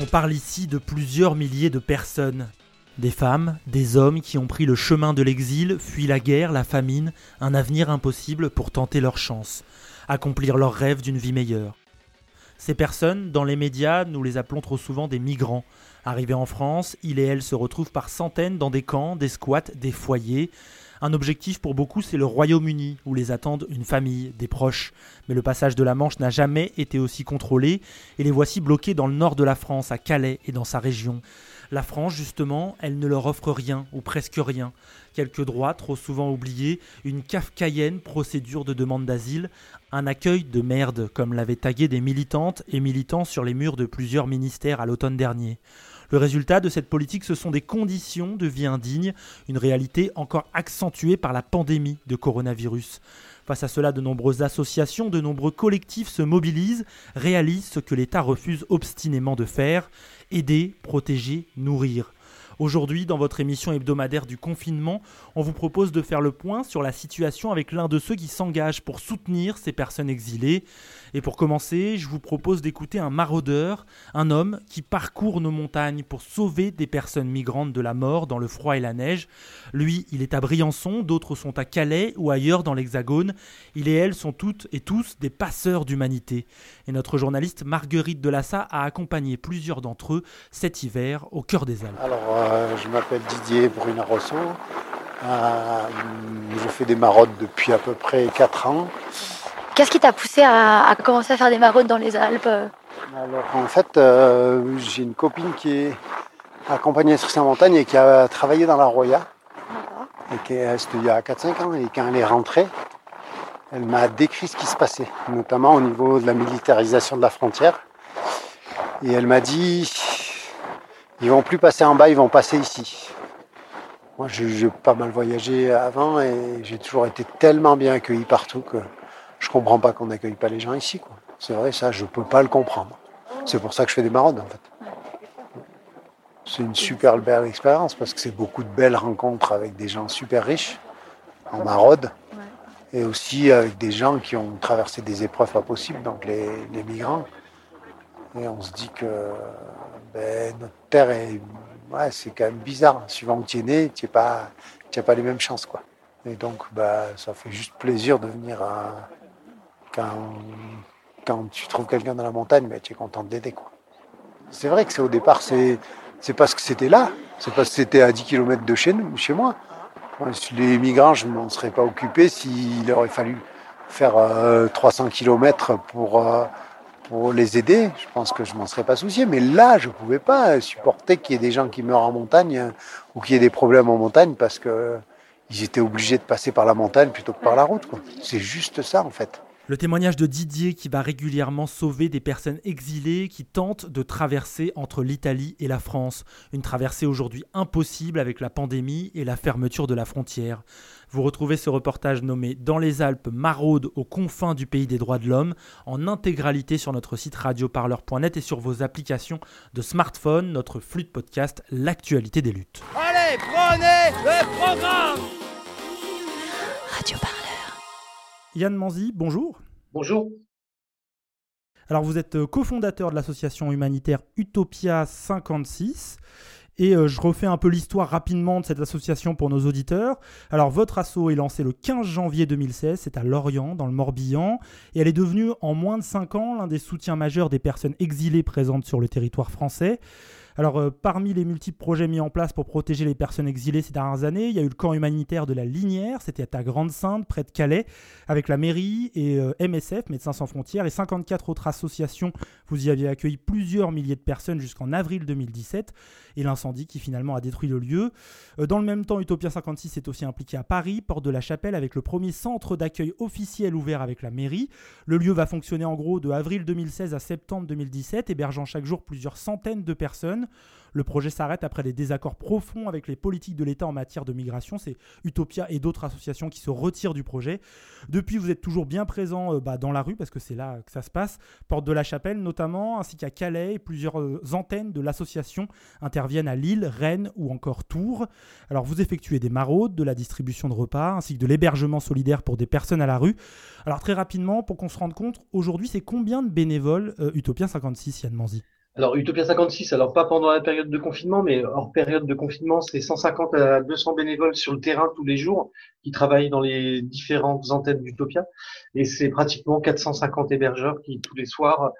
On parle ici de plusieurs milliers de personnes. Des femmes, des hommes qui ont pris le chemin de l'exil, fui la guerre, la famine, un avenir impossible pour tenter leur chance, accomplir leur rêve d'une vie meilleure. Ces personnes, dans les médias, nous les appelons trop souvent des migrants. Arrivés en France, ils et elles se retrouvent par centaines dans des camps, des squats, des foyers. Un objectif pour beaucoup, c'est le Royaume-Uni, où les attendent une famille, des proches. Mais le passage de la Manche n'a jamais été aussi contrôlé, et les voici bloqués dans le nord de la France, à Calais et dans sa région. La France, justement, elle ne leur offre rien, ou presque rien. Quelques droits, trop souvent oubliés, une kafkaïenne procédure de demande d'asile, un accueil de merde, comme l'avaient tagué des militantes et militants sur les murs de plusieurs ministères à l'automne dernier. Le résultat de cette politique, ce sont des conditions de vie indignes, une réalité encore accentuée par la pandémie de coronavirus. Face à cela, de nombreuses associations, de nombreux collectifs se mobilisent, réalisent ce que l'État refuse obstinément de faire, aider, protéger, nourrir. Aujourd'hui, dans votre émission hebdomadaire du confinement, on vous propose de faire le point sur la situation avec l'un de ceux qui s'engagent pour soutenir ces personnes exilées. Et pour commencer, je vous propose d'écouter un maraudeur, un homme qui parcourt nos montagnes pour sauver des personnes migrantes de la mort dans le froid et la neige. Lui, il est à Briançon, d'autres sont à Calais ou ailleurs dans l'Hexagone. Il et elle sont toutes et tous des passeurs d'humanité. Et notre journaliste Marguerite Delassa a accompagné plusieurs d'entre eux cet hiver au cœur des Alpes. Euh, je m'appelle Didier Bruna-Rosso. Euh, je fais des maraudes depuis à peu près 4 ans. Qu'est-ce qui t'a poussé à, à commencer à faire des maraudes dans les Alpes Alors, en fait, euh, j'ai une copine qui est accompagnée sur sa montagne et qui a travaillé dans la Roya. Et qui est- c'était il y a 4-5 ans. Et quand elle est rentrée, elle m'a décrit ce qui se passait, notamment au niveau de la militarisation de la frontière. Et elle m'a dit ils vont plus passer en bas, ils vont passer ici. Moi, j'ai pas mal voyagé avant et j'ai toujours été tellement bien accueilli partout que je comprends pas qu'on n'accueille pas les gens ici. C'est vrai, ça, je peux pas le comprendre. C'est pour ça que je fais des maraudes, en fait. C'est une super belle expérience parce que c'est beaucoup de belles rencontres avec des gens super riches en maraude et aussi avec des gens qui ont traversé des épreuves pas possibles, donc les migrants. Et on se dit que ben, notre terre est. C'est quand même bizarre. Suivant où tu es né, tu n'as pas, les mêmes chances. Et donc, bah, ça fait juste plaisir de venir quand, tu trouves quelqu'un dans la montagne, ben, tu es content de l'aider. C'est vrai que c'est au départ, c'est, parce que c'était là. C'est parce que c'était à 10 km de chez, nous, chez moi. Les migrants, je ne m'en serais pas occupé s'il aurait fallu faire euh, 300 km pour, euh, pour les aider. Je pense que je m'en serais pas soucié. Mais là, je ne pouvais pas supporter qu'il y ait des gens qui meurent en montagne ou qu'il y ait des problèmes en montagne parce que ils étaient obligés de passer par la montagne plutôt que par la route. C'est juste ça, en fait. Le témoignage de Didier qui va régulièrement sauver des personnes exilées qui tentent de traverser entre l'Italie et la France. Une traversée aujourd'hui impossible avec la pandémie et la fermeture de la frontière. Vous retrouvez ce reportage nommé Dans les Alpes, maraude aux confins du pays des droits de l'homme en intégralité sur notre site radioparleur.net et sur vos applications de smartphone, notre flux de podcast L'actualité des luttes. Allez, prenez le programme Radio Parleur. Yann Manzi, bonjour. Bonjour. Alors vous êtes euh, cofondateur de l'association humanitaire Utopia 56 Et je refais un peu l'histoire rapidement de cette association pour nos auditeurs. Alors votre asso est lancé le 15 janvier 2016, c'est à Lorient, dans le Morbihan, et elle est devenue en moins de 5 ans l'un des soutiens majeurs des personnes exilées présentes sur le territoire français. Alors, euh, parmi les multiples projets mis en place pour protéger les personnes exilées ces dernières années, il y a eu le camp humanitaire de la Linière, c'était à Grande-Sainte, près de Calais, avec la mairie et euh, MSF, Médecins sans frontières, et 54 autres associations. Vous y aviez accueilli plusieurs milliers de personnes jusqu'en avril 2017, et l'incendie qui finalement a détruit le lieu. Euh, dans le même temps, Utopia 56 est aussi impliqué à Paris, porte de la Chapelle, avec le premier centre d'accueil officiel ouvert avec la mairie. Le lieu va fonctionner en gros de avril 2016 à septembre 2017, hébergeant chaque jour plusieurs centaines de personnes. Le projet s'arrête après des désaccords profonds avec les politiques de l'État en matière de migration. C'est Utopia et d'autres associations qui se retirent du projet. Depuis, vous êtes toujours bien présent euh, bah, dans la rue, parce que c'est là que ça se passe, Porte de la Chapelle notamment, ainsi qu'à Calais. Plusieurs euh, antennes de l'association interviennent à Lille, Rennes ou encore Tours. Alors vous effectuez des maraudes, de la distribution de repas, ainsi que de l'hébergement solidaire pour des personnes à la rue. Alors très rapidement, pour qu'on se rende compte, aujourd'hui c'est combien de bénévoles euh, Utopia 56, Yann Manzi? Alors, Utopia 56, alors pas pendant la période de confinement, mais hors période de confinement, c'est 150 à 200 bénévoles sur le terrain tous les jours qui travaillent dans les différentes antennes d'Utopia. Et c'est pratiquement 450 hébergeurs qui, tous les soirs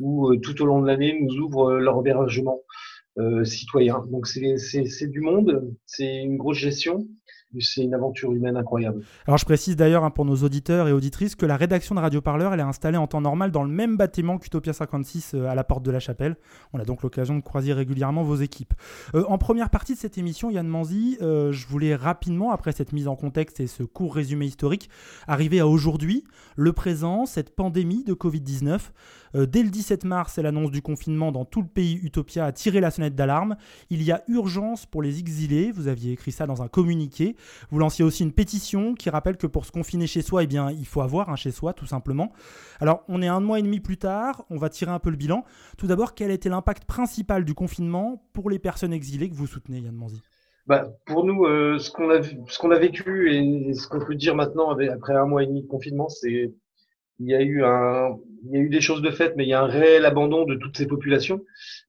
ou euh, tout au long de l'année, nous ouvrent euh, leur hébergement euh, citoyen. Donc, c'est du monde, c'est une grosse gestion c'est une aventure humaine incroyable. Alors je précise d'ailleurs hein, pour nos auditeurs et auditrices que la rédaction de Radio Parleur elle est installée en temps normal dans le même bâtiment qu'Utopia 56 euh, à la porte de la Chapelle. On a donc l'occasion de croiser régulièrement vos équipes. Euh, en première partie de cette émission, Yann Manzi, euh, je voulais rapidement, après cette mise en contexte et ce court résumé historique, arriver à aujourd'hui, le présent, cette pandémie de Covid-19. Dès le 17 mars, et l'annonce du confinement dans tout le pays, Utopia a tiré la sonnette d'alarme. Il y a urgence pour les exilés, vous aviez écrit ça dans un communiqué. Vous lanciez aussi une pétition qui rappelle que pour se confiner chez soi, eh bien, il faut avoir un chez soi, tout simplement. Alors, on est un mois et demi plus tard, on va tirer un peu le bilan. Tout d'abord, quel a été l'impact principal du confinement pour les personnes exilées que vous soutenez, Yann Manzi? Bah, pour nous, euh, ce qu'on a vécu et ce qu'on peut dire maintenant après un mois et demi de confinement, c'est il y a eu un, il y a eu des choses de faites, mais il y a un réel abandon de toutes ces populations.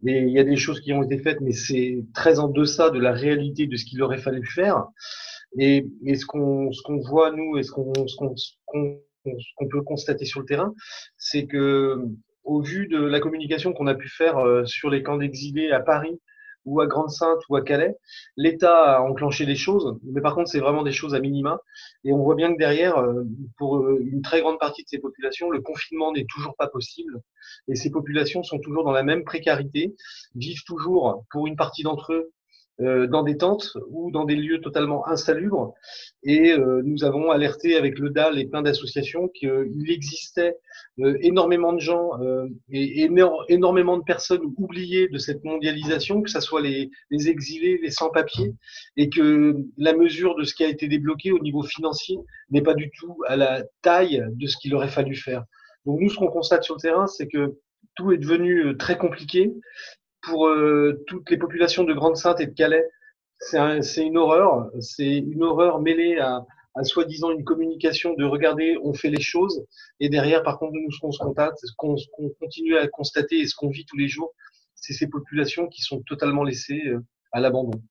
Et il y a des choses qui ont été faites, mais c'est très en deçà de la réalité de ce qu'il aurait fallu faire. Et, et ce qu'on ce qu'on voit nous et ce qu'on ce qu'on peut constater sur le terrain, c'est que au vu de la communication qu'on a pu faire euh, sur les camps d'exilés à Paris ou à Grande-Sainte ou à Calais, l'État a enclenché des choses, mais par contre c'est vraiment des choses à minima. Et on voit bien que derrière, euh, pour euh, une très grande partie de ces populations, le confinement n'est toujours pas possible. Et ces populations sont toujours dans la même précarité, vivent toujours, pour une partie d'entre eux, euh, dans des tentes ou dans des lieux totalement insalubres. Et euh, nous avons alerté avec le DAL et plein d'associations qu'il existait euh, énormément de gens et énormément de personnes oubliées de cette mondialisation, que ce soit les, les exilés, les sans-papiers, et que la mesure de ce qui a été débloqué au niveau financier n'est pas du tout à la taille de ce qu'il aurait fallu faire. Donc nous, ce qu'on constate sur le terrain, c'est que tout est devenu très compliqué pour euh, toutes les populations de Grande-Sainte et de Calais, c'est une horreur. C'est une horreur mêlée à, soi-disant une communication de regarder, on fait les choses. Et derrière, par contre, nous, ce qu'on se contacte, ce qu'on continue à constater et ce qu'on vit tous les jours, c'est ces populations qui sont totalement laissées euh, à l'abandon.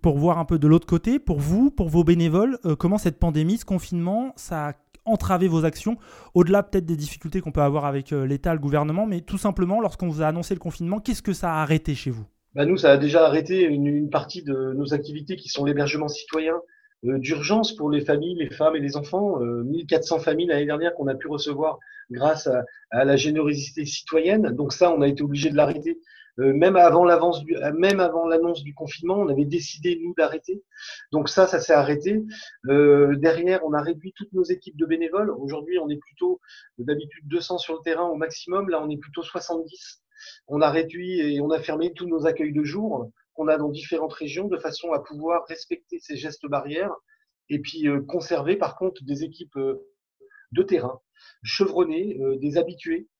Pour voir un peu de l'autre côté, pour vous, pour vos bénévoles, euh, comment cette pandémie, ce confinement, ça a entraver vos actions, au-delà peut-être des difficultés qu'on peut avoir avec euh, l'État, le gouvernement, mais tout simplement, lorsqu'on vous a annoncé le confinement, qu'est-ce que ça a arrêté chez vous? Bah Nous, ça a déjà arrêté une, partie de nos activités qui sont l'hébergement citoyen euh, d'urgence pour les familles, les femmes et les enfants. 1400 euh, familles l'année dernière qu'on a pu recevoir grâce à, la générosité citoyenne. Donc ça, on a été obligé de l'arrêter même avant l'avance du, euh, même avant l'annonce du confinement, on avait décidé nous d'arrêter. Donc ça, ça s'est arrêté. Euh, derrière, on a réduit toutes nos équipes de bénévoles. Aujourd'hui, on est plutôt d'habitude 200 sur le terrain au maximum. Là, on est plutôt 70. On a réduit et on a fermé tous nos accueils de jour qu'on a dans différentes régions de façon à pouvoir respecter ces gestes barrières et puis conserver par contre des équipes de terrain chevronnées, des habitués euh,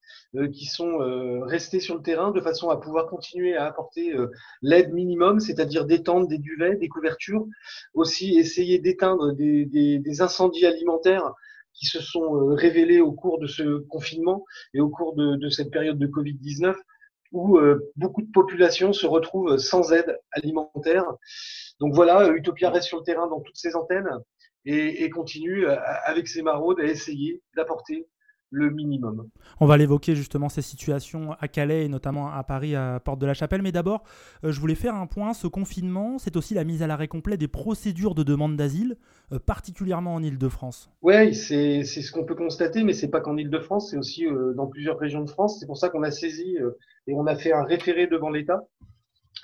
qui sont euh, restés sur le terrain de façon à pouvoir continuer à apporter euh, l'aide minimum, c'est-à-dire des tentes, des duvets, des couvertures, aussi essayer d'éteindre des, des, des, incendies alimentaires qui se sont révélés au cours de ce confinement et au cours de, de cette période de Covid-19 où beaucoup de populations se retrouvent sans aide alimentaire. Donc voilà, Utopia reste sur le terrain dans toutes ses antennes et, et continue avec ses maraudes à essayer d'apporter le minimum. On va l'évoquer justement ces situations à Calais et notamment à Paris à Porte de la Chapelle. Mais d'abord, euh, je voulais faire un point. Ce confinement, c'est aussi la mise à l'arrêt complet des procédures de demande d'asile, euh, particulièrement en Ile-de-France. Oui, c'est ce qu'on peut constater, mais c'est pas qu'en Ile-de-France, c'est aussi euh, dans plusieurs régions de France. C'est pour ça qu'on a saisi et on a fait un référé devant l'État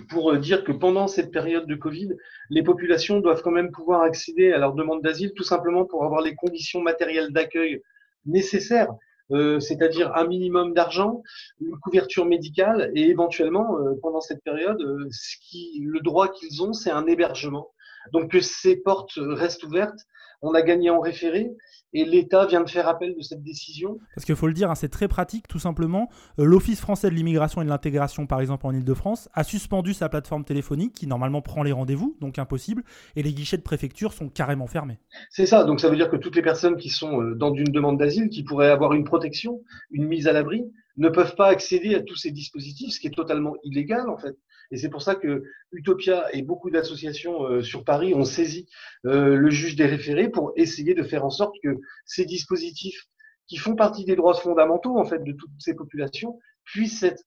pour dire que pendant cette période de Covid, les populations doivent quand même pouvoir accéder à leur demande d'asile, tout simplement pour avoir les conditions matérielles d'accueil nécessaire, euh, c'est-à-dire un minimum d'argent, une couverture médicale et éventuellement, euh, pendant cette période, euh, ce qui, le droit qu'ils ont, c'est un hébergement. Donc que ces portes restent ouvertes on a gagné en référé et l'État vient de faire appel de cette décision. Parce qu'il faut le dire, hein, c'est très pratique, tout simplement. Euh, L'Office français de l'immigration et de l'intégration, par exemple en Ile-de-France, a suspendu sa plateforme téléphonique qui normalement prend les rendez-vous, donc impossible, et les guichets de préfecture sont carrément fermés. C'est ça, donc ça veut dire que toutes les personnes qui sont euh, dans une demande d'asile, qui pourraient avoir une protection, une mise à l'abri, ne peuvent pas accéder à tous ces dispositifs, ce qui est totalement illégal en fait. Et c'est pour ça que Utopia et beaucoup d'associations euh, sur Paris ont saisi euh, le juge des référés pour essayer de faire en sorte que ces dispositifs qui font partie des droits fondamentaux en fait de toutes ces populations puissent être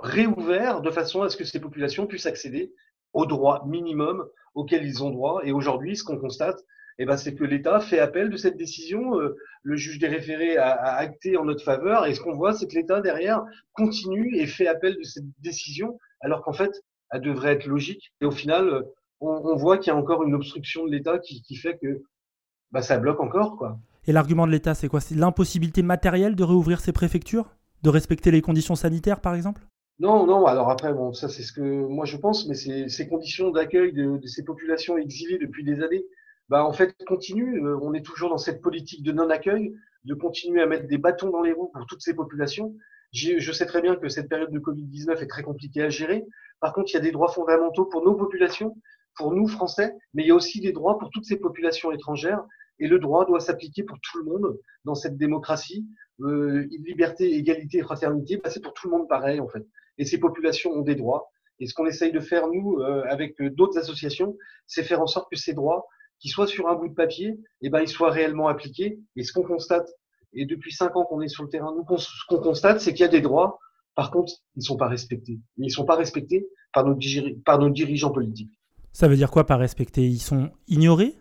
réouverts de façon à ce que ces populations puissent accéder aux droits minimums auxquels ils ont droit. Et aujourd'hui, ce qu'on constate, eh ben, c'est que l'État fait appel de cette décision. Euh, le juge des référés a, a, acté en notre faveur. Et ce qu'on voit, c'est que l'État, derrière, continue et fait appel de cette décision alors qu'en fait, elle devrait être logique. Et au final, on, voit qu'il y a encore une obstruction de l'État qui, fait que bah, ça bloque encore. quoi. Et l'argument de l'État, c'est quoi? C'est l'impossibilité matérielle de réouvrir ces préfectures? De respecter les conditions sanitaires, par exemple? Non, non, alors après, bon, ça c'est ce que moi je pense, mais ces conditions d'accueil de, ces populations exilées depuis des années, bah en fait, continue. Euh, on est toujours dans cette politique de non-accueil, de continuer à mettre des bâtons dans les roues pour toutes ces populations. Je sais très bien que cette période de Covid-19 est très compliquée à gérer. Par contre, il y a des droits fondamentaux pour nos populations, pour nous Français, mais il y a aussi des droits pour toutes ces populations étrangères. Et le droit doit s'appliquer pour tout le monde dans cette démocratie. Euh, liberté, égalité fraternité, bah, c'est pour tout le monde pareil en fait. Et ces populations ont des droits. Et ce qu'on essaye de faire, nous, euh, avec d'autres associations, c'est faire en sorte que ces droits, qui soient sur un bout de papier, eh ben, ils soient réellement appliqués. Et ce qu'on constate et depuis cinq ans qu'on est sur le terrain, nous, ce qu'on constate, c'est qu'il y a des droits. Par contre, ils ne sont pas respectés. Ils ne sont pas respectés par nos, par nos dirigeants politiques. Ça veut dire quoi par respecter Ils sont ignorés?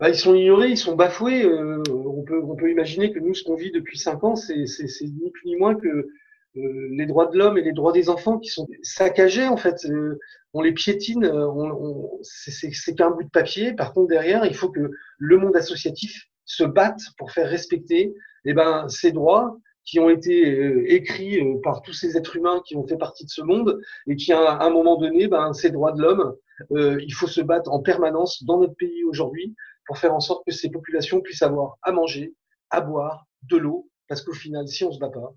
Bah, Ils sont ignorés, ils sont bafoués. Euh, on, peut, on peut imaginer que nous, ce qu'on vit depuis cinq ans, c'est ni plus ni moins que euh, les droits de l'homme et les droits des enfants qui sont saccagés en fait. Euh, on les piétine, on, on, c'est qu'un bout de papier. Par contre, derrière, il faut que le monde associatif se batte pour faire respecter eh ben, ces droits qui ont été euh, écrits euh, par tous ces êtres humains qui ont fait partie de ce monde et qui, à un moment donné, ben, ces droits de l'homme, euh, il faut se battre en permanence dans notre pays aujourd'hui pour faire en sorte que ces populations puissent avoir à manger, à boire, de l'eau, parce qu'au final, si on se bat pas,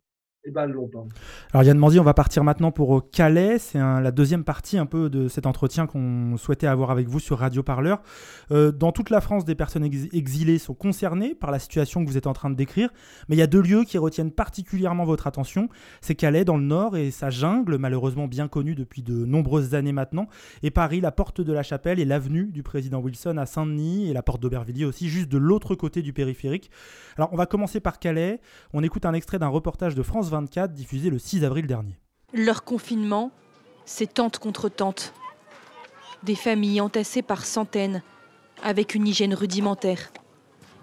eh ben, Alors Yann Mandy, on va partir maintenant pour euh, Calais. C'est la deuxième partie un peu de cet entretien qu'on souhaitait avoir avec vous sur Radio Parleur. Euh, dans toute la France, des personnes exilées sont concernées par la situation que vous êtes en train de décrire, mais il y a deux lieux qui retiennent particulièrement votre attention. C'est Calais dans le nord et sa jungle, malheureusement bien connue depuis de nombreuses années maintenant, et Paris, la porte de la Chapelle et l'avenue du président Wilson à Saint-Denis et la porte d'Aubervilliers aussi, juste de l'autre côté du périphérique. Alors on va commencer par Calais. On écoute un extrait d'un reportage de France 24 diffusé le 6 avril dernier. Leur confinement, c'est tente contre tente. Des familles entassées par centaines, avec une hygiène rudimentaire.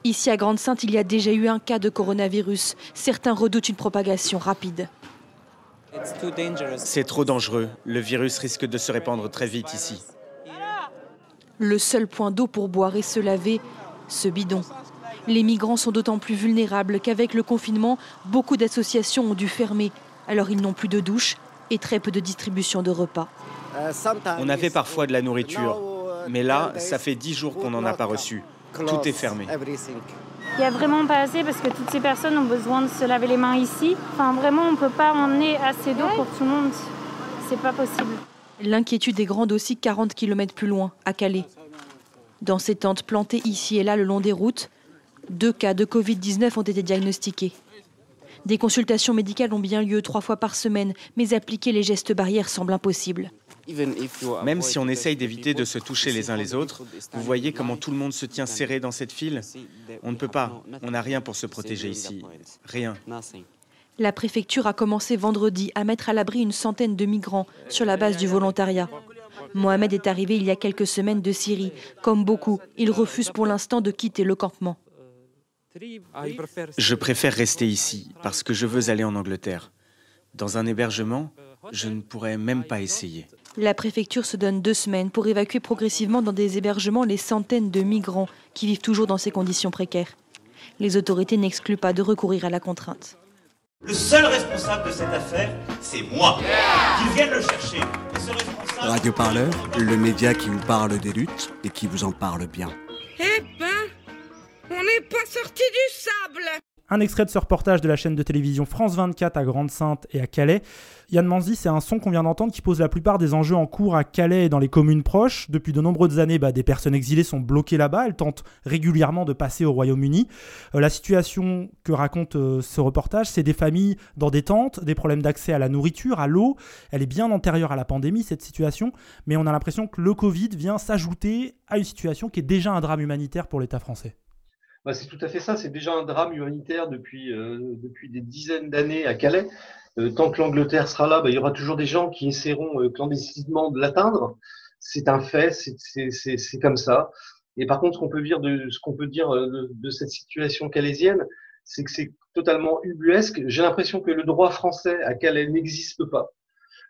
Ici à Grande-Sainte, il y a déjà eu un cas de coronavirus. Certains redoutent une propagation rapide. C'est trop dangereux. Le virus risque de se répandre très vite ici. Le seul point d'eau pour boire et se laver, ce bidon. Les migrants sont d'autant plus vulnérables qu'avec le confinement, beaucoup d'associations ont dû fermer. Alors ils n'ont plus de douche et très peu de distribution de repas. On avait parfois de la nourriture, mais là, ça fait dix jours qu'on n'en a pas reçu. Tout est fermé. Il n'y a vraiment pas assez parce que toutes ces personnes ont besoin de se laver les mains ici. Enfin, vraiment, on ne peut pas emmener assez d'eau pour tout le monde. C'est pas possible. L'inquiétude est grande aussi 40 km plus loin, à Calais. Dans ces tentes plantées ici et là le long des routes, deux cas de Covid-19 ont été diagnostiqués. Des consultations médicales ont bien lieu trois fois par semaine, mais appliquer les gestes barrières semble impossible. Même si on essaye d'éviter de se toucher les uns les autres, vous voyez comment tout le monde se tient serré dans cette file On ne peut pas, on n'a rien pour se protéger ici. Rien. La préfecture a commencé vendredi à mettre à l'abri une centaine de migrants sur la base du volontariat. Mohamed est arrivé il y a quelques semaines de Syrie. Comme beaucoup, il refuse pour l'instant de quitter le campement. Je préfère rester ici parce que je veux aller en Angleterre. Dans un hébergement, je ne pourrais même pas essayer. La préfecture se donne deux semaines pour évacuer progressivement dans des hébergements les centaines de migrants qui vivent toujours dans ces conditions précaires. Les autorités n'excluent pas de recourir à la contrainte. Le seul responsable de cette affaire, c'est moi. Qu'ils viennent le chercher. Radio Parleur, le média qui vous parle des luttes et qui vous en parle bien. Eh ben, on n'est pas sorti du sable un extrait de ce reportage de la chaîne de télévision France 24 à Grande-Sainte et à Calais. Yann Manzi, c'est un son qu'on vient d'entendre qui pose la plupart des enjeux en cours à Calais et dans les communes proches. Depuis de nombreuses années, bah, des personnes exilées sont bloquées là-bas. Elles tentent régulièrement de passer au Royaume-Uni. Euh, la situation que raconte euh, ce reportage, c'est des familles dans des tentes, des problèmes d'accès à la nourriture, à l'eau. Elle est bien antérieure à la pandémie, cette situation, mais on a l'impression que le Covid vient s'ajouter à une situation qui est déjà un drame humanitaire pour l'État français. Bah, c'est tout à fait ça. C'est déjà un drame humanitaire depuis, euh, depuis des dizaines d'années à Calais. Euh, tant que l'Angleterre sera là, bah, il y aura toujours des gens qui essaieront euh, clandestinement de l'atteindre. C'est un fait, c'est comme ça. Et par contre, ce qu'on peut dire de, ce qu'on peut dire de, de, cette situation calaisienne, c'est que c'est totalement ubuesque. J'ai l'impression que le droit français à Calais n'existe pas.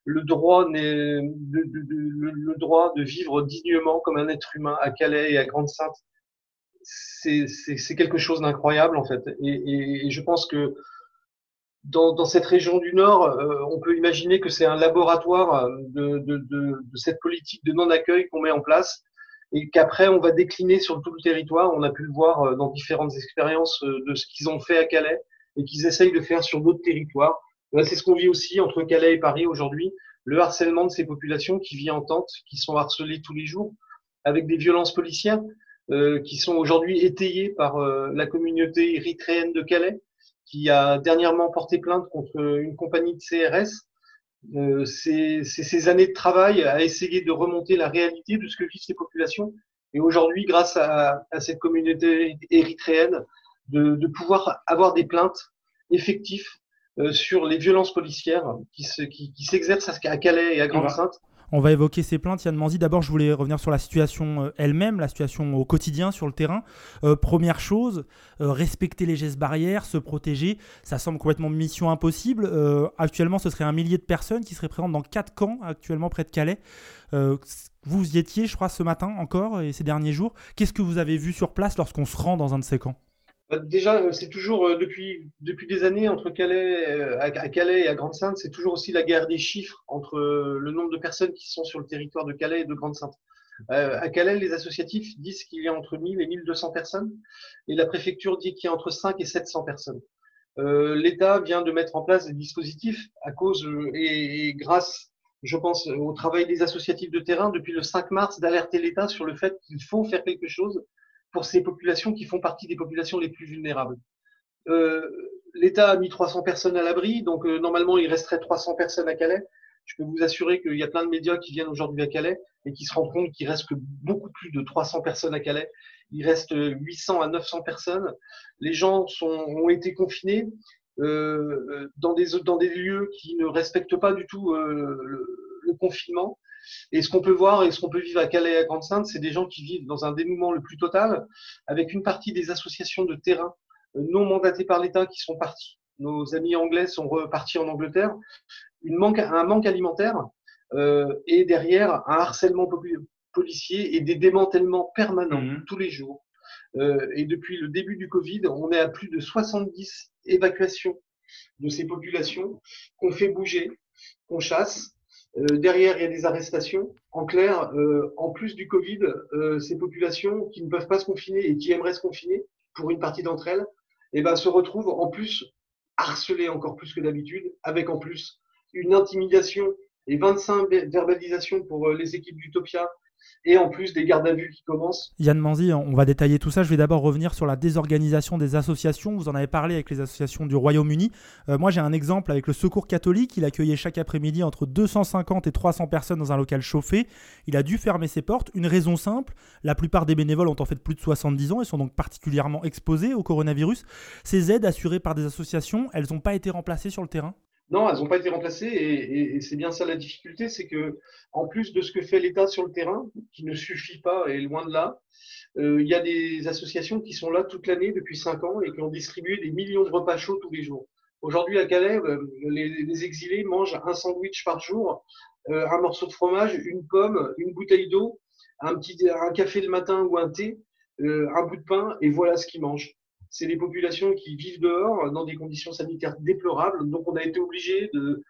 Le droit, de, le droit de vivre dignement comme un être humain à Calais et à Grande-Sainte c'est quelque chose d'incroyable en fait. Et, je pense que dans, cette région du Nord, euh, on peut imaginer que c'est un laboratoire de, cette politique de non-accueil qu'on met en place et qu'après on va décliner sur tout le territoire. On a pu le voir euh, dans différentes expériences euh, de ce qu'ils ont fait à Calais et qu'ils essayent de faire sur d'autres territoires. C'est ce qu'on vit aussi entre Calais et Paris aujourd'hui, le harcèlement de ces populations qui vivent en tente, qui sont harcelées tous les jours, avec des violences policières. Euh, qui sont aujourd'hui étayés par euh, la communauté érythréenne de Calais, qui a dernièrement porté plainte contre une compagnie de CRS. Euh, c'est ces années de travail à essayer de remonter la réalité de ce que vivent ces populations. Et aujourd'hui, grâce à, à, cette communauté érythréenne, de, de, pouvoir avoir des plaintes effectives euh, sur les violences policières qui s'exercent qui, qui à Calais et à Grande-Sainte. On va évoquer ces plaintes. Yann Manzi, d'abord, je voulais revenir sur la situation euh, elle-même, la situation au quotidien sur le terrain. Euh, première chose, euh, respecter les gestes barrières, se protéger. Ça semble complètement mission impossible. actuellement, ce serait un millier de personnes qui seraient présentes dans quatre camps, actuellement près de Calais. vous y étiez, je crois, ce matin encore et ces derniers jours. Qu'est-ce que vous avez vu sur place lorsqu'on se rend dans un de ces camps? Déjà, euh, c'est toujours euh, depuis, depuis des années entre Calais, euh, à Calais et à Grande-Sainte, c'est toujours aussi la guerre des chiffres entre le nombre de personnes qui sont sur le territoire de Calais et de Grande-Sainte. à Calais, les associatifs disent qu'il y a entre 1000 et 1200 personnes, et la préfecture dit qu'il y a entre 5 et 700 personnes. L'État vient de mettre en place des dispositifs à cause et, et grâce, je pense, au travail des associatifs de terrain depuis le 5 mars d'alerter l'État sur le fait qu'il faut faire quelque chose pour ces populations qui font partie des populations les plus vulnérables. Euh, L'État a mis 300 personnes à l'abri, donc euh, normalement il resterait 300 personnes à Calais. Je peux vous assurer qu'il y a plein de médias qui viennent aujourd'hui à Calais et qui se rendent compte qu'il reste que beaucoup plus de 300 personnes à Calais. Il reste 800 à 900 personnes. Les gens ont été confinés euh, dans, des, lieux qui ne respectent pas du tout le, confinement. Et ce qu'on peut voir et ce qu'on peut vivre à Calais et à Grande-Sainte, c'est des gens qui vivent dans un dénouement le plus total, avec une partie des associations de terrain euh, non mandatées par l'État qui sont partis. Nos amis anglais sont repartis en Angleterre. Une manque, un manque alimentaire euh, et derrière un harcèlement policier et des démantèlements permanents mmh. tous les jours. Euh, et depuis le début du Covid, on est à plus de 70 évacuations de ces populations qu'on fait bouger, qu'on chasse, euh, derrière, il y a des arrestations. En clair, euh, en plus du Covid, euh, ces populations qui ne peuvent pas se confiner et qui aimeraient se confiner, pour une partie d'entre elles, eh ben, se retrouvent en plus harcelées encore plus que d'habitude, avec en plus une intimidation et 25 verbalisations pour les équipes d'Utopia et en plus des gardes à vue qui commencent. Yann Manzi, on va détailler tout ça. Je vais d'abord revenir sur la désorganisation des associations. Vous en avez parlé avec les associations du Royaume-Uni. Euh, moi, j'ai un exemple avec le Secours catholique. Il accueillait chaque après-midi entre 250 et 300 personnes dans un local chauffé. Il a dû fermer ses portes. Une raison simple la plupart des bénévoles ont en fait plus de 70 ans et sont donc particulièrement exposés au coronavirus. Ces aides assurées par des associations, elles n'ont pas été remplacées sur le terrain? Non, elles n'ont pas été remplacées et, c'est bien ça la difficulté, c'est que en plus de ce que fait l'État sur le terrain, qui ne suffit pas et loin de là, euh, il y a des associations qui sont là toute l'année depuis cinq ans et qui ont distribué des millions de repas chauds tous les jours. Aujourd'hui à Calais, euh, les, exilés mangent un sandwich par jour, euh, un morceau de fromage, une pomme, une bouteille d'eau, un petit un café le matin ou un thé, un bout de pain et voilà ce qu'ils mangent c'est les populations qui vivent dehors dans des conditions sanitaires déplorables. Donc, on a été obligé de,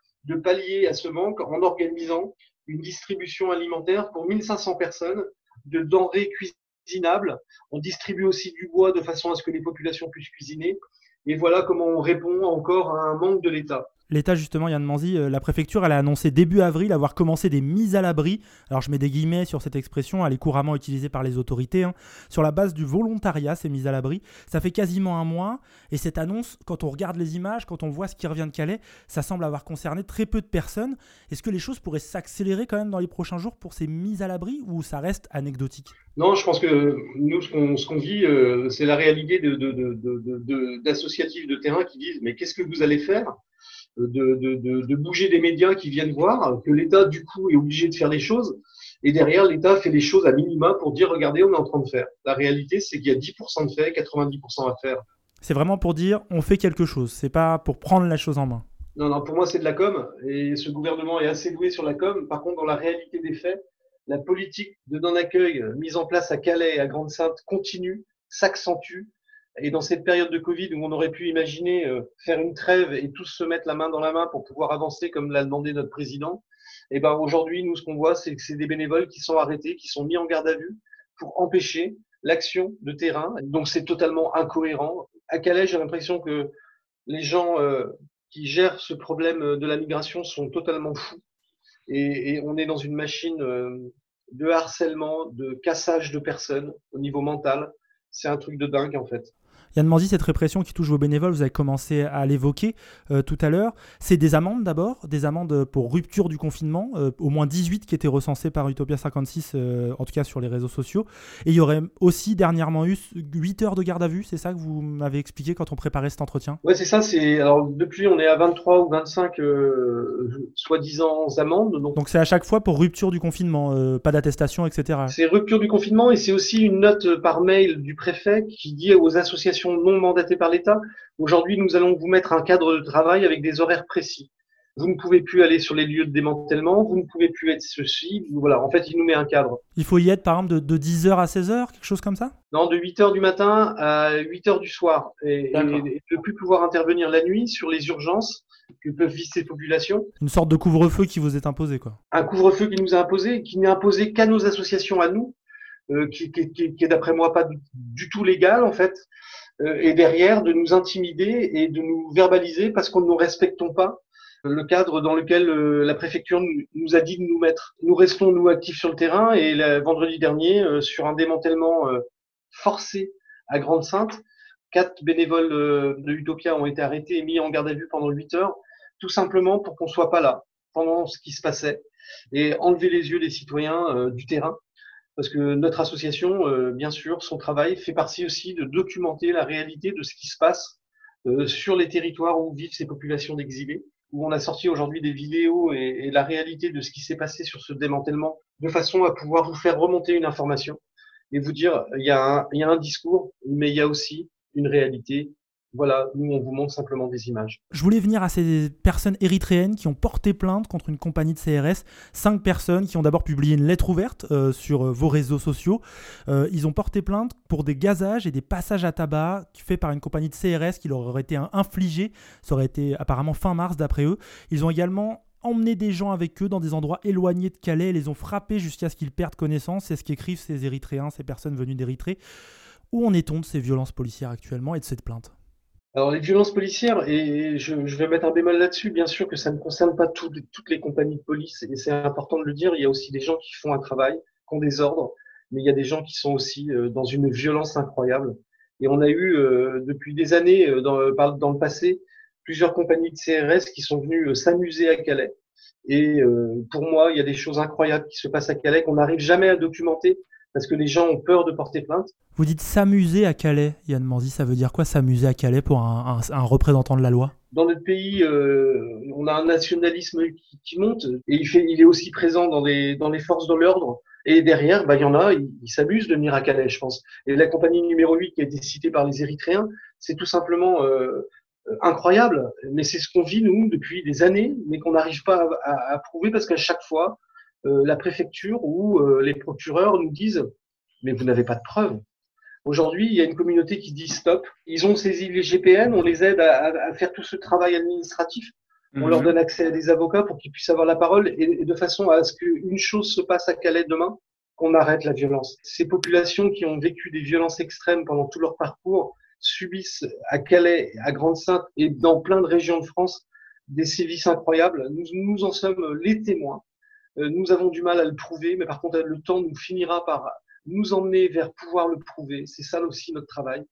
pallier à ce manque en organisant une distribution alimentaire pour 1500 personnes de denrées cuisinables. On distribue aussi du bois de façon à ce que les populations puissent cuisiner. Et voilà comment on répond encore à un manque de l'État. L'État, justement, Yann Manzi, euh, la préfecture, elle a annoncé début avril avoir commencé des mises à l'abri. Alors, je mets des guillemets sur cette expression, elle est couramment utilisée par les autorités. Hein. sur la base du volontariat, ces mises à l'abri. Ça fait quasiment un mois. Et cette annonce, quand on regarde les images, quand on voit ce qui revient de Calais, ça semble avoir concerné très peu de personnes. Est-ce que les choses pourraient s'accélérer quand même dans les prochains jours pour ces mises à l'abri ou ça reste anecdotique? Non, je pense que nous, ce qu'on vit, euh, c'est la réalité d'associatifs de, terrain qui disent Mais qu'est-ce que vous allez faire? De, bouger des médias qui viennent voir, que l'État, du coup, est obligé de faire les choses. Et derrière, l'État fait les choses à minima pour dire, regardez, on est en train de faire. La réalité, c'est qu'il y a 10% de fait, 90% à faire. C'est vraiment pour dire, on fait quelque chose. C'est pas pour prendre la chose en main. Non, non, pour moi, c'est de la com. Et ce gouvernement est assez doué sur la com. Par contre, dans la réalité des faits, la politique de non-accueil mise en place à Calais et à Grande-Sainte continue, s'accentue et dans cette période de Covid où on aurait pu imaginer euh, faire une trêve et tous se mettre la main dans la main pour pouvoir avancer comme l'a demandé notre président, et eh ben aujourd'hui, nous, ce qu'on voit, c'est que c'est des bénévoles qui sont arrêtés, qui sont mis en garde à vue pour empêcher l'action de terrain. Donc c'est totalement incohérent. À Calais, j'ai l'impression que les gens euh, qui gèrent ce problème de la migration sont totalement fous. Et, on est dans une machine euh, de harcèlement, de cassage de personnes au niveau mental. C'est un truc de dingue en fait. Yann Manzi, cette répression qui touche vos bénévoles, vous avez commencé à l'évoquer euh, tout à l'heure. C'est des amendes d'abord, des amendes pour rupture du confinement, euh, au moins 18 qui étaient recensées par Utopia 56, euh, en tout cas sur les réseaux sociaux. Et il y aurait aussi dernièrement eu 8 heures de garde à vue, c'est ça que vous m'avez expliqué quand on préparait cet entretien? Oui, c'est ça. C'est alors depuis on est à 23 ou 25 soi-disant amendes. Donc c'est à chaque fois pour rupture du confinement, pas d'attestation, etc. C'est rupture du confinement et c'est aussi une note par mail du préfet qui dit aux associations non mandatées par l'État. Aujourd'hui, nous allons vous mettre un cadre de travail avec des horaires précis. Vous ne pouvez plus aller sur les lieux de démantèlement, vous ne pouvez plus être ceci. Voilà, en fait, il nous met un cadre. Il faut y être, par exemple, de, 10h à 16h, quelque chose comme ça? Non, de 8h du matin à 8h du soir. Et, ne plus pouvoir intervenir la nuit sur les urgences que peuvent vivre ces populations. Une sorte de couvre-feu qui vous est imposé, quoi. Un couvre-feu qui nous a imposé, qui n'est imposé qu'à nos associations à nous, euh, qui, est d'après moi pas du, tout légal, en fait. Euh, et derrière de nous intimider et de nous verbaliser parce qu'on ne respectons pas le cadre dans lequel euh, la préfecture nous a dit de nous mettre. Nous restons, nous, actifs sur le terrain et le vendredi dernier, euh, sur un démantèlement forcé à Grande-Sainte, quatre bénévoles de Utopia ont été arrêtés et mis en garde à vue pendant huit heures, tout simplement pour qu'on soit pas là pendant ce qui se passait et enlever les yeux des citoyens du terrain parce que notre association, euh, bien sûr, son travail fait partie aussi de documenter la réalité de ce qui se passe euh, sur les territoires où vivent ces populations d'exilés, où on a sorti aujourd'hui des vidéos et, la réalité de ce qui s'est passé sur ce démantèlement, de façon à pouvoir vous faire remonter une information et vous dire, il il y a un discours, mais il y a aussi une réalité voilà, nous, on vous montre simplement des images. Je voulais venir à ces personnes érythréennes qui ont porté plainte contre une compagnie de CRS. Cinq personnes qui ont d'abord publié une lettre ouverte euh, sur euh, vos réseaux sociaux. Euh, ils ont porté plainte pour des gazages et des passages à tabac faits par une compagnie de CRS qui leur aurait été infligé. Ça aurait été apparemment fin mars d'après eux. Ils ont également emmené des gens avec eux dans des endroits éloignés de Calais, les ont frappés jusqu'à ce qu'ils perdent connaissance. C'est ce qu'écrivent ces Érythréens, ces personnes venues d'Érythrée. Où en est-on de ces violences policières actuellement et de cette plainte? Alors les violences policières, et je, vais mettre un bémol là-dessus, bien sûr que ça ne concerne pas toutes les compagnies de police, et c'est important de le dire, il y a aussi des gens qui font un travail, qui ont des ordres, mais il y a des gens qui sont aussi dans une violence incroyable. Et on a eu depuis des années dans, dans le passé plusieurs compagnies de CRS qui sont venues s'amuser à Calais. Et pour moi, il y a des choses incroyables qui se passent à Calais qu'on n'arrive jamais à documenter parce que les gens ont peur de porter plainte. Vous dites s'amuser à Calais, Yann Manzi, ça veut dire quoi s'amuser à Calais pour un, représentant de la loi? Dans notre pays, euh, on a un nationalisme qui, monte et il, fait, il est aussi présent dans les, dans les forces de l'ordre. Et derrière, bah, il y en a, ils s'amusent de venir à Calais, je pense. Et la compagnie numéro 8 qui a été citée par les Érythréens, c'est tout simplement euh, incroyable. Mais c'est ce qu'on vit, nous, depuis des années, mais qu'on n'arrive pas à, à prouver parce qu'à chaque fois, la préfecture ou euh, les procureurs nous disent mais vous n'avez pas de preuves. Aujourd'hui, il y a une communauté qui dit stop. Ils ont saisi les GPN, on les aide à, faire tout ce travail administratif. On leur mhm. donne accès à des avocats pour qu'ils puissent avoir la parole et, de façon à ce qu'une chose se passe à Calais demain, qu'on arrête la violence. Ces populations qui ont vécu des violences extrêmes pendant tout leur parcours subissent à Calais, à Grande-Sainte et dans plein de régions de France des sévices incroyables. Nous, nous en sommes les témoins. Euh, nous avons du mal à le prouver, mais par contre, le temps nous finira par nous emmener vers pouvoir le prouver. C'est ça aussi notre travail.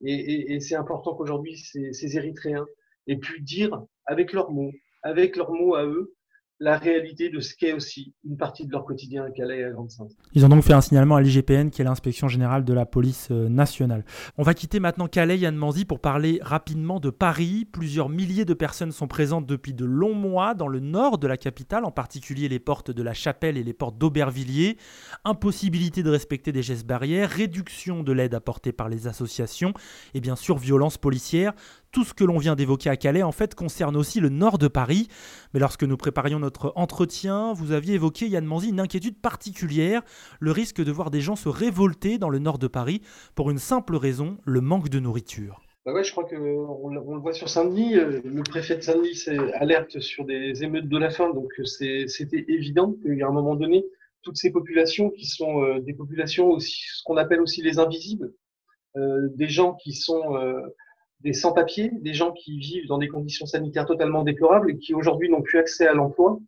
Et, c'est important qu'aujourd'hui, ces, ces Érythréens aient pu dire avec leurs mots, avec leurs mots à eux, la réalité de ce qu'est aussi une partie de leur quotidien à Calais et à Grande-Sainte. Ils ont donc fait un signalement à l'IGPN, qui est l'inspection générale de la police euh, nationale. On va quitter maintenant Calais, Yann Manzi, pour parler rapidement de Paris. Plusieurs milliers de personnes sont présentes depuis de longs mois dans le nord de la capitale, en particulier les portes de la Chapelle et les portes d'Aubervilliers. Impossibilité de respecter des gestes barrières, réduction de l'aide apportée par les associations et bien sûr violence policière. Tout ce que l'on vient d'évoquer à Calais, en fait, concerne aussi le nord de Paris. Mais lorsque nous préparions notre entretien, vous aviez évoqué, Yann Manzi, une inquiétude particulière, le risque de voir des gens se révolter dans le nord de Paris pour une simple raison, le manque de nourriture. Bah ouais, je crois qu'on le voit sur Saint-Denis. Euh, le préfet de Saint-Denis alerte sur des émeutes de la faim. Donc euh, c'était évident a un moment donné, toutes ces populations qui sont euh, des populations aussi, ce qu'on appelle aussi les invisibles, des gens qui sont des sans-papiers, des gens qui vivent dans des conditions sanitaires totalement déplorables et qui aujourd'hui n'ont plus accès à l'emploi.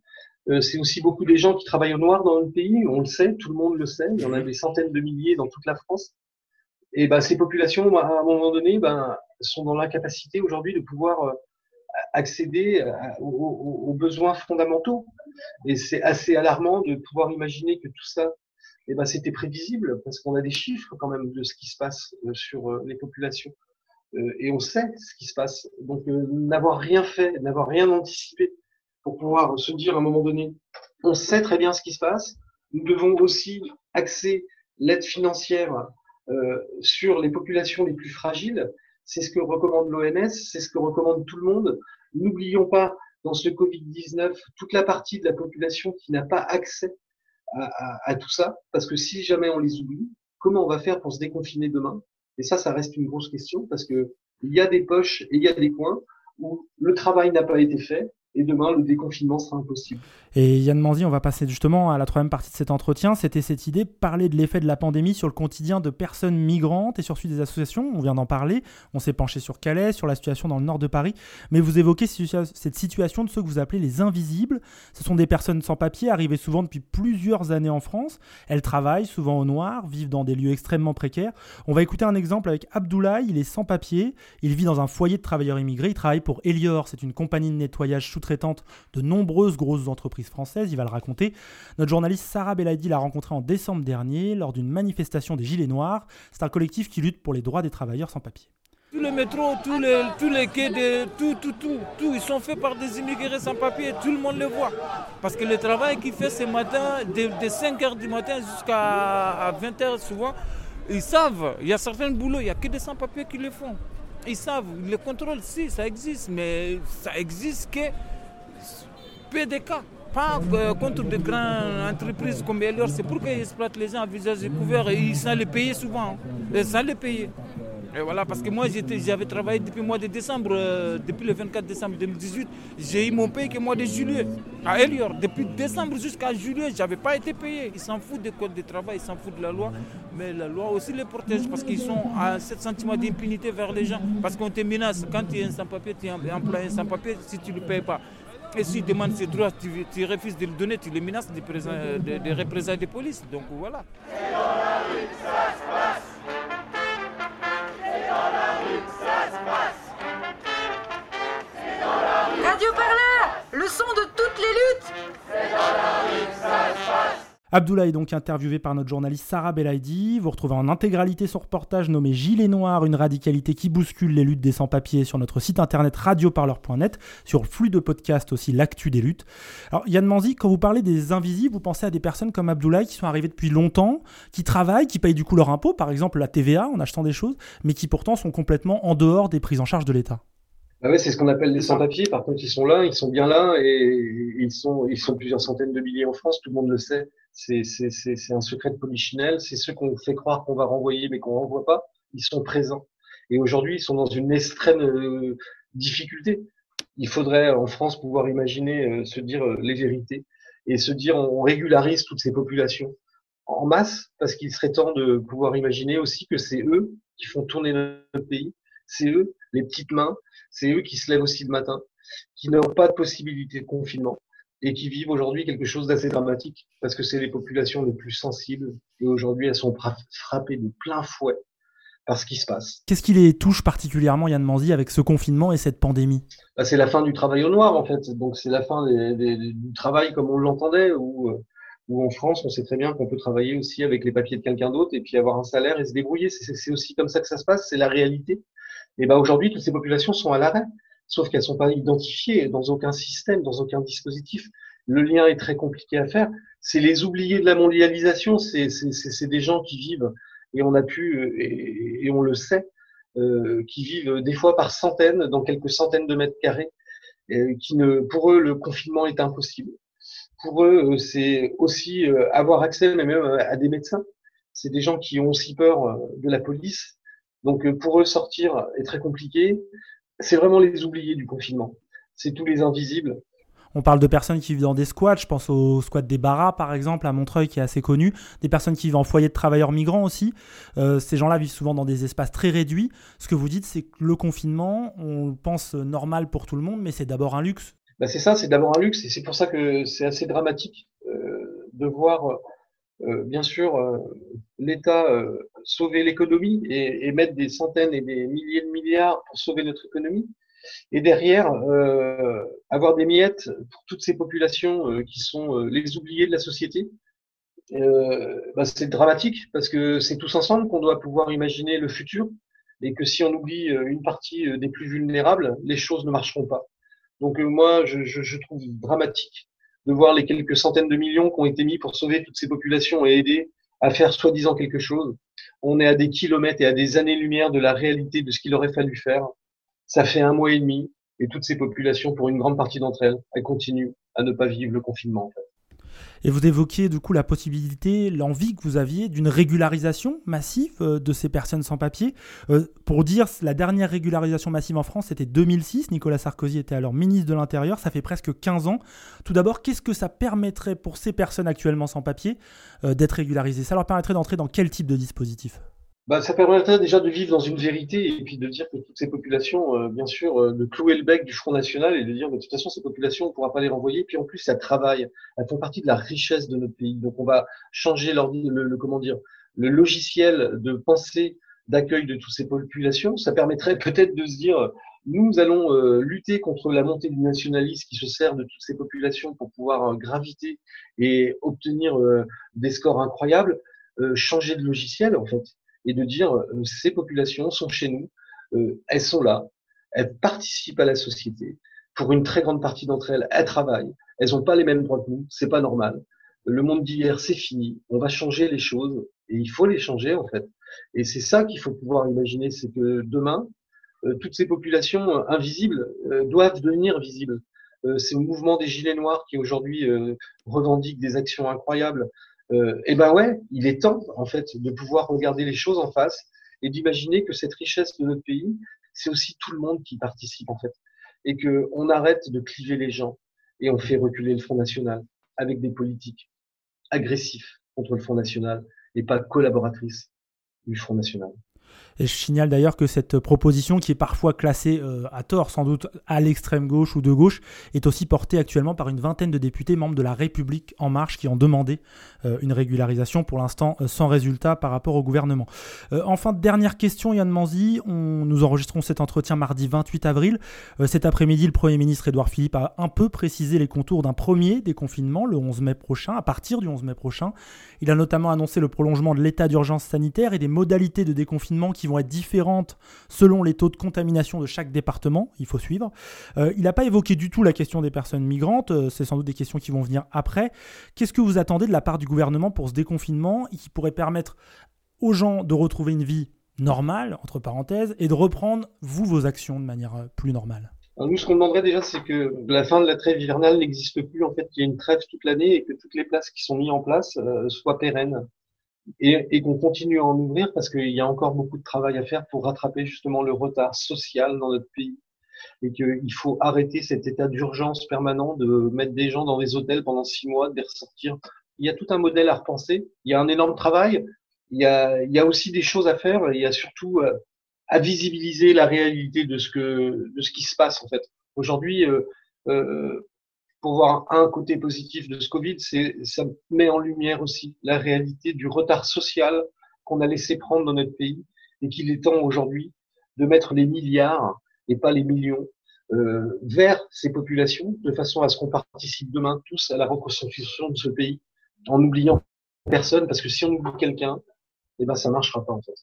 Euh, c'est aussi beaucoup des gens qui travaillent au noir dans le pays, on le sait, tout le monde le sait, il y en a des centaines de milliers dans toute la France. Et ben, ces populations, à un moment donné, ben, sont dans l'incapacité aujourd'hui de pouvoir euh, accéder aux, aux, besoins fondamentaux. Et c'est assez alarmant de pouvoir imaginer que tout ça, et ben, c'était prévisible, parce qu'on a des chiffres quand même de ce qui se passe euh, sur les populations. Euh, et on sait ce qui se passe. Donc euh, n'avoir rien fait, n'avoir rien anticipé pour pouvoir se dire à un moment donné, on sait très bien ce qui se passe. Nous devons aussi axer l'aide financière euh, sur les populations les plus fragiles. C'est ce que recommande l'OMS, c'est ce que recommande tout le monde. N'oublions pas dans ce Covid-19 toute la partie de la population qui n'a pas accès à, tout ça, parce que si jamais on les oublie, comment on va faire pour se déconfiner demain? Et ça, ça reste une grosse question parce que il y a des poches et il y a des coins où le travail n'a pas été fait et demain le déconfinement sera impossible. Et Yann Manzi, on va passer justement à la troisième partie de cet entretien. C'était cette idée, parler de l'effet de la pandémie sur le quotidien de personnes migrantes et sur celui des associations. On vient d'en parler. On s'est penché sur Calais, sur la situation dans le nord de Paris. Mais vous évoquez cette situation de ceux que vous appelez les invisibles. Ce sont des personnes sans papier, arrivées souvent depuis plusieurs années en France. Elles travaillent souvent au noir, vivent dans des lieux extrêmement précaires. On va écouter un exemple avec Abdoulaye. Il est sans papier. Il vit dans un foyer de travailleurs immigrés. Il travaille pour Elior. C'est une compagnie de nettoyage sous-traitante de nombreuses grosses entreprises française, il va le raconter. Notre journaliste Sarah Beladi l'a rencontré en décembre dernier lors d'une manifestation des Gilets Noirs. C'est un collectif qui lutte pour les droits des travailleurs sans papier. Tous les métros, tous les, quais, de, tout, tout, tout, ils sont faits par des immigrés sans papier, tout le monde le voit. Parce que le travail qu'il fait ce matin, de, 5h du matin jusqu'à 20h souvent, ils savent, il y a certains boulots, il n'y a que des sans-papiers qui le font. Ils savent, le contrôle, si, ça existe, mais ça existe que peu de cas pas euh, contre de grandes entreprises comme Elior, c'est pour qu'ils exploitent les gens à visage découvert et ils savent les payer souvent. Ils hein. savent les payer. Et voilà, parce que moi j'avais travaillé depuis le mois de décembre, euh, depuis le 24 décembre 2018, j'ai eu mon paye que mois de juillet à Elior. Depuis décembre jusqu'à juillet, je n'avais pas été payé. Ils s'en foutent des codes de travail, ils s'en foutent de la loi, mais la loi aussi les protège parce qu'ils sont à 7 cm d'impunité vers les gens. Parce qu'on te menace, quand tu es un sans-papier, tu es employé sans-papier, si tu ne le payes pas Et s'il demande ses droits, tu, refuses de le donner, tu les menaces des, de, de représailles de police. Donc voilà. Abdoulaye est donc interviewé par notre journaliste Sarah Belaïdi. Vous retrouvez en intégralité son reportage nommé Gilets noirs, une radicalité qui bouscule les luttes des sans-papiers sur notre site internet radioparleur.net, sur le flux de podcast aussi l'actu des luttes. Alors Yann Manzi, quand vous parlez des invisibles, vous pensez à des personnes comme Abdoulaye qui sont arrivées depuis longtemps, qui travaillent, qui payent du coup leur impôt, par exemple la TVA en achetant des choses, mais qui pourtant sont complètement en dehors des prises en charge de l'État. Ah c'est ce qu'on appelle des sans-papiers. Par contre, ils sont là, ils sont bien là, et ils sont plusieurs centaines de milliers en France. Tout le monde le sait. C'est, un secret de polichinelle. C'est ceux qu'on fait croire qu'on va renvoyer, mais qu'on renvoie pas. Ils sont présents. Et aujourd'hui, ils sont dans une extrême euh, difficulté. Il faudrait en France pouvoir imaginer euh, se dire euh, les vérités et se dire on régularise toutes ces populations en masse parce qu'il serait temps de pouvoir imaginer aussi que c'est eux qui font tourner notre pays. C'est eux, les petites mains, c'est eux qui se lèvent aussi le matin, qui n'ont pas de possibilité de confinement et qui vivent aujourd'hui quelque chose d'assez dramatique parce que c'est les populations les plus sensibles et aujourd'hui elles sont frappées de plein fouet par ce qui se passe. Qu'est-ce qui les touche particulièrement, Yann Manzi, avec ce confinement et cette pandémie? Bah, C'est la fin du travail au noir en fait, donc c'est la fin des, des, du travail comme on l'entendait où, où en France on sait très bien qu'on peut travailler aussi avec les papiers de quelqu'un d'autre et puis avoir un salaire et se débrouiller. C'est aussi comme ça que ça se passe, c'est la réalité. Et ben aujourd'hui, toutes ces populations sont à l'arrêt, sauf qu'elles sont pas identifiées dans aucun système, dans aucun dispositif. Le lien est très compliqué à faire. C'est les oubliés de la mondialisation, c'est des gens qui vivent, et on a pu, et, et on le sait, euh, qui vivent des fois par centaines, dans quelques centaines de mètres carrés, et qui ne, pour eux, le confinement est impossible. Pour eux, c'est aussi euh, avoir accès même à des médecins. C'est des gens qui ont aussi peur euh, de la police, donc pour eux, sortir est très compliqué. C'est vraiment les oubliés du confinement. C'est tous les invisibles. On parle de personnes qui vivent dans des squats, je pense au squat des Barras par exemple, à Montreuil qui est assez connu, des personnes qui vivent en foyer de travailleurs migrants aussi. Euh, ces gens-là vivent souvent dans des espaces très réduits. Ce que vous dites, c'est que le confinement, on pense normal pour tout le monde, mais c'est d'abord un luxe. Ben c'est ça, c'est d'abord un luxe et c'est pour ça que c'est assez dramatique euh, de voir euh, bien sûr, euh, l'État euh, sauver l'économie et, et, mettre des centaines et des milliers de milliards pour sauver notre économie, et derrière euh, avoir des miettes pour toutes ces populations qui sont les oubliés de la société. Bah, c'est dramatique parce que c'est tous ensemble qu'on doit pouvoir imaginer le futur et que si on oublie une partie des plus vulnérables, les choses ne marcheront pas. Donc moi, je, je, je trouve dramatique de voir les quelques centaines de millions qui ont été mis pour sauver toutes ces populations et aider à faire soi-disant quelque chose. On est à des kilomètres et à des années-lumière de la réalité de ce qu'il aurait fallu faire. Ça fait un mois et demi et toutes ces populations, pour une grande partie d'entre elles, elles continuent à ne pas vivre le confinement. Et vous évoquiez du coup la possibilité, l'envie que vous aviez d'une régularisation massive euh, de ces personnes sans papier. Euh, pour dire, la dernière régularisation massive en France, c'était 2006. Nicolas Sarkozy était alors ministre de l'Intérieur. Ça fait presque 15 ans. Tout d'abord, qu'est-ce que ça permettrait pour ces personnes actuellement sans papier euh, d'être régularisées? Ça leur permettrait d'entrer dans quel type de dispositif? Bah, ça permettrait déjà de vivre dans une vérité et puis de dire que toutes ces populations, euh, bien sûr, euh, de clouer le bec du Front National et de dire de toute façon ces populations on ne pourra pas les renvoyer. Puis en plus, ça travaille, elles font partie de la richesse de notre pays. Donc on va changer le, le comment dire, le logiciel de pensée d'accueil de toutes ces populations. Ça permettrait peut-être de se dire nous allons euh, lutter contre la montée du nationalisme qui se sert de toutes ces populations pour pouvoir euh, graviter et obtenir euh, des scores incroyables. changer de logiciel en fait et de dire euh, ces populations sont chez nous, euh, elles sont là, elles participent à la société. Pour une très grande partie d'entre elles, elles travaillent, elles n'ont pas les mêmes droits que nous, c'est pas normal. Le monde d'hier, c'est fini. On va changer les choses et il faut les changer en fait. Et c'est ça qu'il faut pouvoir imaginer, c'est que demain, euh, toutes ces populations invisibles doivent devenir visibles. c'est le mouvement des Gilets Noirs qui aujourd'hui revendique des actions incroyables euh, et ben ouais, il est temps en fait de pouvoir regarder les choses en face et d'imaginer que cette richesse de notre pays, c'est aussi tout le monde qui participe en fait, et que on arrête de cliver les gens et on fait reculer le Front National avec des politiques agressifs contre le Front National et pas collaboratrices du Front National. Je signale d'ailleurs que cette proposition, qui est parfois classée euh, à tort sans doute à l'extrême gauche ou de gauche, est aussi portée actuellement par une vingtaine de députés membres de la République en marche qui ont demandé euh, une régularisation, pour l'instant euh, sans résultat par rapport au gouvernement. enfin, dernière question, Yann Manzi, on, nous enregistrons cet entretien mardi 28 avril. cet après-midi, le Premier ministre Édouard Philippe a un peu précisé les contours d'un premier déconfinement le 11 mai prochain, à partir du 11 mai prochain. Il a notamment annoncé le prolongement de l'état d'urgence sanitaire et des modalités de déconfinement qui vont être différentes selon les taux de contamination de chaque département. Il faut suivre. Euh, il n'a pas évoqué du tout la question des personnes migrantes. Euh, c'est sans doute des questions qui vont venir après. Qu'est-ce que vous attendez de la part du gouvernement pour ce déconfinement qui pourrait permettre aux gens de retrouver une vie normale, entre parenthèses, et de reprendre, vous, vos actions de manière euh, plus normale? Nous, ce qu'on demanderait déjà, c'est que la fin de la trêve hivernale n'existe plus, en fait, qu'il y ait une trêve toute l'année et que toutes les places qui sont mises en place soient pérennes et, et qu'on continue à en ouvrir parce qu'il y a encore beaucoup de travail à faire pour rattraper justement le retard social dans notre pays et qu'il faut arrêter cet état d'urgence permanent de mettre des gens dans des hôtels pendant six mois, de les ressortir. Il y a tout un modèle à repenser. Il y a un énorme travail. Il y a, il y a aussi des choses à faire. Il y a surtout euh, à visibiliser la réalité de ce que de ce qui se passe en fait. Aujourd'hui, euh, euh, pour voir un côté positif de ce Covid, c'est ça met en lumière aussi la réalité du retard social qu'on a laissé prendre dans notre pays et qu'il est temps aujourd'hui de mettre les milliards et pas les millions euh, vers ces populations de façon à ce qu'on participe demain tous à la reconstruction de ce pays en n'oubliant personne parce que si on oublie quelqu'un, eh ben ça marchera pas en fait.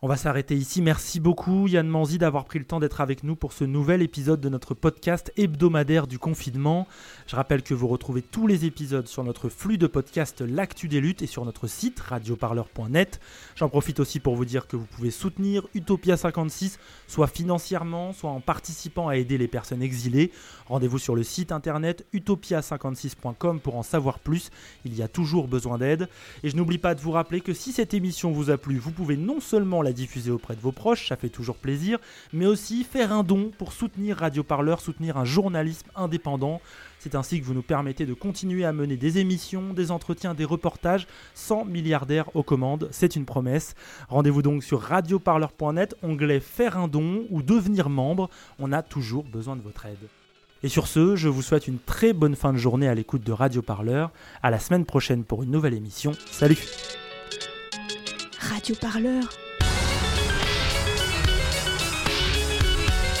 On va s'arrêter ici. Merci beaucoup Yann Manzi d'avoir pris le temps d'être avec nous pour ce nouvel épisode de notre podcast hebdomadaire du confinement. Je rappelle que vous retrouvez tous les épisodes sur notre flux de podcast L'actu des luttes et sur notre site radioparleur.net. J'en profite aussi pour vous dire que vous pouvez soutenir Utopia 56 soit financièrement, soit en participant à aider les personnes exilées. Rendez-vous sur le site internet utopia56.com pour en savoir plus. Il y a toujours besoin d'aide. Et je n'oublie pas de vous rappeler que si cette émission vous a plu, vous pouvez non seulement la diffuser auprès de vos proches, ça fait toujours plaisir, mais aussi faire un don pour soutenir Radio Parleur, soutenir un journalisme indépendant. C'est ainsi que vous nous permettez de continuer à mener des émissions, des entretiens, des reportages sans milliardaires aux commandes. C'est une promesse. Rendez-vous donc sur radioparleur.net, onglet Faire un don ou devenir membre. On a toujours besoin de votre aide. Et sur ce, je vous souhaite une très bonne fin de journée à l'écoute de Radio Parleur. À la semaine prochaine pour une nouvelle émission. Salut Radio Parleur